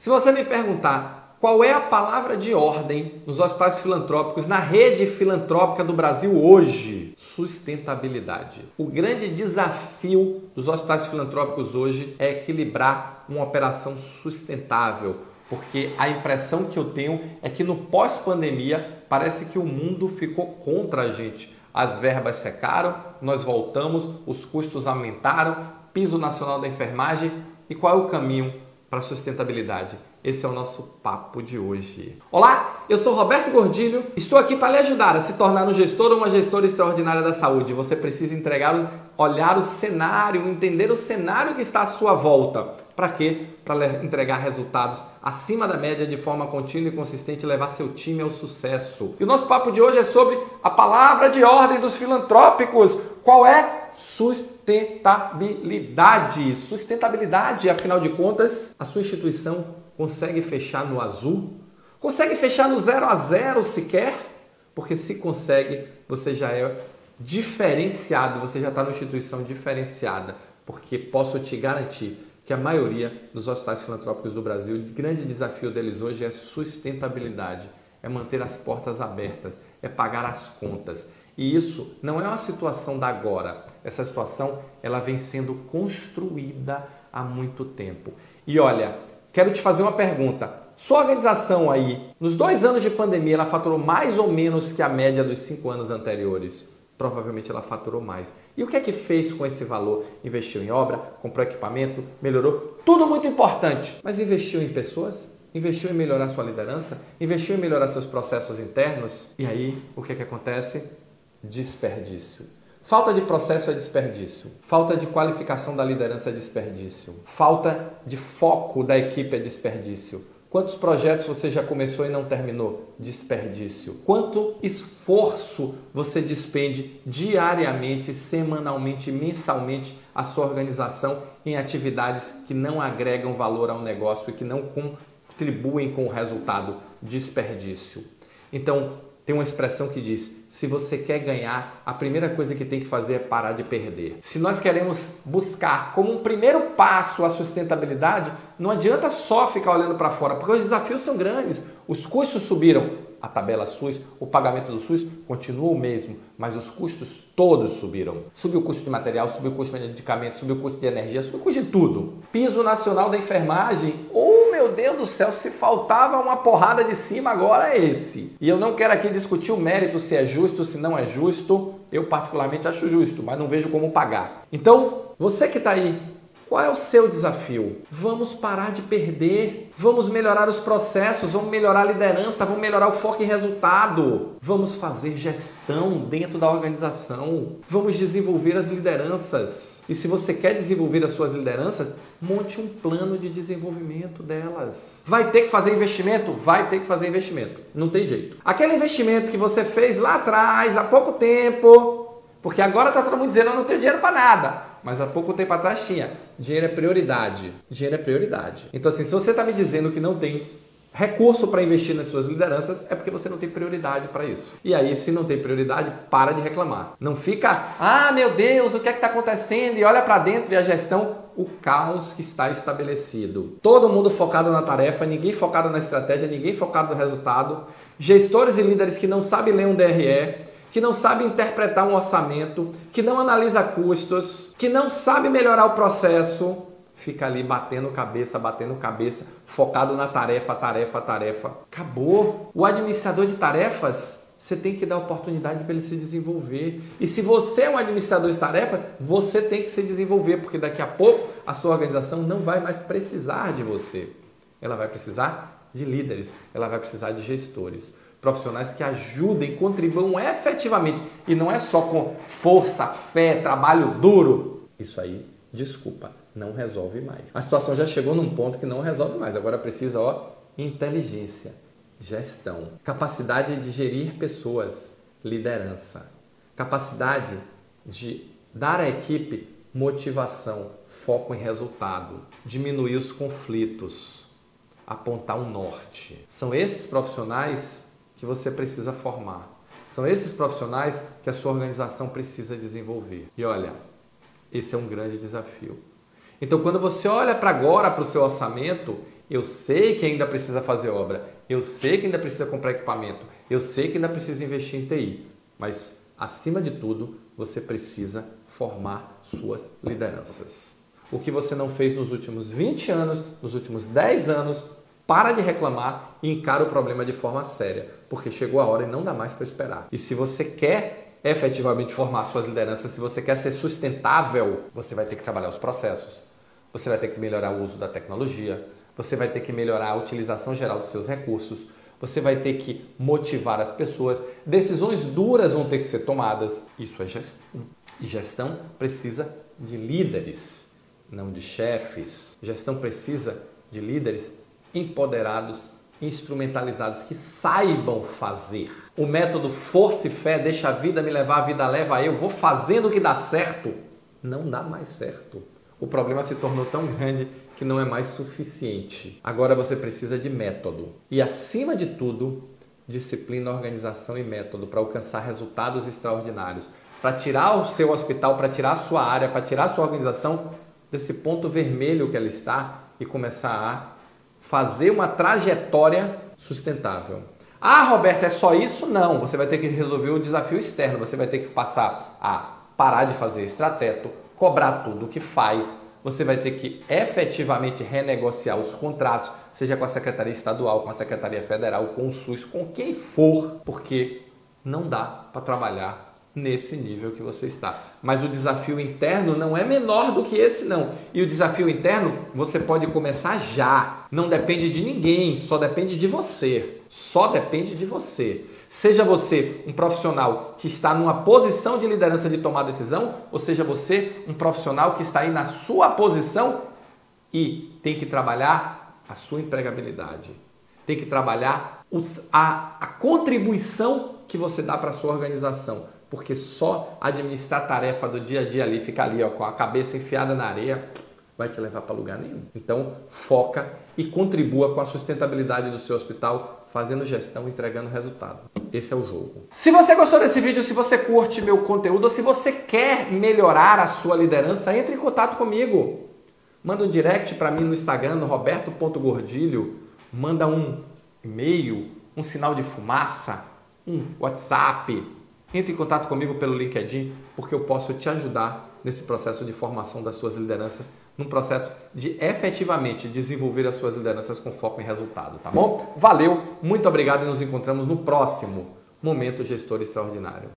Se você me perguntar qual é a palavra de ordem nos hospitais filantrópicos, na rede filantrópica do Brasil hoje, sustentabilidade. O grande desafio dos hospitais filantrópicos hoje é equilibrar uma operação sustentável, porque a impressão que eu tenho é que no pós-pandemia parece que o mundo ficou contra a gente. As verbas secaram, nós voltamos, os custos aumentaram, piso nacional da enfermagem e qual é o caminho para sustentabilidade? Esse é o nosso papo de hoje. Olá, eu sou Roberto Gordilho, estou aqui para lhe ajudar a se tornar um gestor ou uma gestora extraordinária da saúde. Você precisa entregar, olhar o cenário, entender o cenário que está à sua volta. Para quê? Para entregar resultados acima da média de forma contínua e consistente e levar seu time ao sucesso. E o nosso papo de hoje é sobre a palavra de ordem dos filantrópicos. Qual é? Sustentabilidade. Sustentabilidade, afinal de contas, a sua instituição consegue fechar no azul? Consegue fechar no zero a zero sequer? Porque se consegue, você já é diferenciado, você já está numa instituição diferenciada. Porque posso te garantir que a maioria dos hospitais filantrópicos do Brasil, o grande desafio deles hoje é sustentabilidade, é manter as portas abertas, é pagar as contas. E isso não é uma situação da agora. Essa situação ela vem sendo construída há muito tempo. E olha, quero te fazer uma pergunta. Sua organização aí, nos dois anos de pandemia, ela faturou mais ou menos que a média dos cinco anos anteriores? Provavelmente ela faturou mais. E o que é que fez com esse valor? Investiu em obra, comprou equipamento, melhorou? Tudo muito importante. Mas investiu em pessoas? Investiu em melhorar sua liderança? Investiu em melhorar seus processos internos? E aí, o que é que acontece? Desperdício. Falta de processo é desperdício. Falta de qualificação da liderança é desperdício. Falta de foco da equipe é desperdício. Quantos projetos você já começou e não terminou? Desperdício. Quanto esforço você despende diariamente, semanalmente, mensalmente a sua organização em atividades que não agregam valor ao negócio e que não contribuem com o resultado? Desperdício. Então, tem uma expressão que diz: se você quer ganhar, a primeira coisa que tem que fazer é parar de perder. Se nós queremos buscar como um primeiro passo a sustentabilidade, não adianta só ficar olhando para fora, porque os desafios são grandes. Os custos subiram, a tabela SUS, o pagamento do SUS continua o mesmo, mas os custos todos subiram. Subiu o custo de material, subiu o custo de medicamento, subiu o custo de energia, subiu o custo de tudo. Piso nacional da enfermagem, meu Deus do céu, se faltava uma porrada de cima, agora é esse. E eu não quero aqui discutir o mérito se é justo, se não é justo. Eu particularmente acho justo, mas não vejo como pagar. Então, você que está aí qual é o seu desafio? Vamos parar de perder, vamos melhorar os processos, vamos melhorar a liderança, vamos melhorar o foco em resultado, vamos fazer gestão dentro da organização, vamos desenvolver as lideranças. E se você quer desenvolver as suas lideranças, monte um plano de desenvolvimento delas. Vai ter que fazer investimento? Vai ter que fazer investimento. Não tem jeito. Aquele investimento que você fez lá atrás, há pouco tempo, porque agora está todo mundo dizendo eu não tenho dinheiro para nada mas há pouco tempo atrás tinha. Dinheiro é prioridade. Dinheiro é prioridade. Então, assim, se você está me dizendo que não tem recurso para investir nas suas lideranças, é porque você não tem prioridade para isso. E aí, se não tem prioridade, para de reclamar. Não fica, ah, meu Deus, o que é que está acontecendo? E olha para dentro e a gestão, o caos que está estabelecido. Todo mundo focado na tarefa, ninguém focado na estratégia, ninguém focado no resultado. Gestores e líderes que não sabem ler um DRE, que não sabe interpretar um orçamento, que não analisa custos, que não sabe melhorar o processo, fica ali batendo cabeça, batendo cabeça, focado na tarefa, tarefa, tarefa. Acabou. O administrador de tarefas, você tem que dar oportunidade para ele se desenvolver. E se você é um administrador de tarefas, você tem que se desenvolver, porque daqui a pouco a sua organização não vai mais precisar de você. Ela vai precisar de líderes, ela vai precisar de gestores profissionais que ajudem, contribuam efetivamente e não é só com força, fé, trabalho duro. Isso aí, desculpa, não resolve mais. A situação já chegou num ponto que não resolve mais. Agora precisa, ó, inteligência, gestão, capacidade de gerir pessoas, liderança, capacidade de dar à equipe motivação, foco em resultado, diminuir os conflitos, apontar um norte. São esses profissionais que você precisa formar. São esses profissionais que a sua organização precisa desenvolver. E olha, esse é um grande desafio. Então, quando você olha para agora para o seu orçamento, Eu sei que ainda precisa fazer obra, eu sei que ainda precisa comprar equipamento, eu sei que ainda precisa investir em TI, mas acima de tudo, você precisa formar suas lideranças. O que você não fez nos últimos 20 anos, nos últimos 10 anos, para de reclamar e encara o problema de forma séria, porque chegou a hora e não dá mais para esperar. E se você quer efetivamente formar suas lideranças, se você quer ser sustentável, você vai ter que trabalhar os processos, você vai ter que melhorar o uso da tecnologia, você vai ter que melhorar a utilização geral dos seus recursos, você vai ter que motivar as pessoas, decisões duras vão ter que ser tomadas. Isso é gestão. E gestão precisa de líderes, não de chefes. Gestão precisa de líderes empoderados, instrumentalizados, que saibam fazer. O método força e fé, deixa a vida me levar, a vida leva eu, vou fazendo o que dá certo, não dá mais certo. O problema se tornou tão grande que não é mais suficiente. Agora você precisa de método. E acima de tudo, disciplina, organização e método para alcançar resultados extraordinários, para tirar o seu hospital, para tirar a sua área, para tirar a sua organização desse ponto vermelho que ela está e começar a fazer uma trajetória sustentável. Ah, Roberto, é só isso? Não. Você vai ter que resolver o desafio externo. Você vai ter que passar a parar de fazer extrateto, cobrar tudo o que faz. Você vai ter que efetivamente renegociar os contratos, seja com a Secretaria Estadual, com a Secretaria Federal, com o SUS, com quem for, porque não dá para trabalhar nesse nível que você está. Mas o desafio interno não é menor do que esse não. E o desafio interno você pode começar já. Não depende de ninguém, só depende de você. Só depende de você. Seja você um profissional que está numa posição de liderança de tomar decisão, ou seja você um profissional que está aí na sua posição e tem que trabalhar a sua empregabilidade. Tem que trabalhar a, a contribuição que você dá para a sua organização porque só administrar a tarefa do dia a dia ali, ficar ali ó, com a cabeça enfiada na areia, vai te levar para lugar nenhum. Então, foca e contribua com a sustentabilidade do seu hospital, fazendo gestão, entregando resultado. Esse é o jogo. Se você gostou desse vídeo, se você curte meu conteúdo, ou se você quer melhorar a sua liderança, entre em contato comigo. Manda um direct para mim no Instagram, no roberto.gordilho. Manda um e-mail, um sinal de fumaça, um WhatsApp, entre em contato comigo pelo LinkedIn, porque eu posso te ajudar nesse processo de formação das suas lideranças, num processo de efetivamente desenvolver as suas lideranças com foco em resultado, tá bom? Valeu, muito obrigado e nos encontramos no próximo Momento Gestor Extraordinário.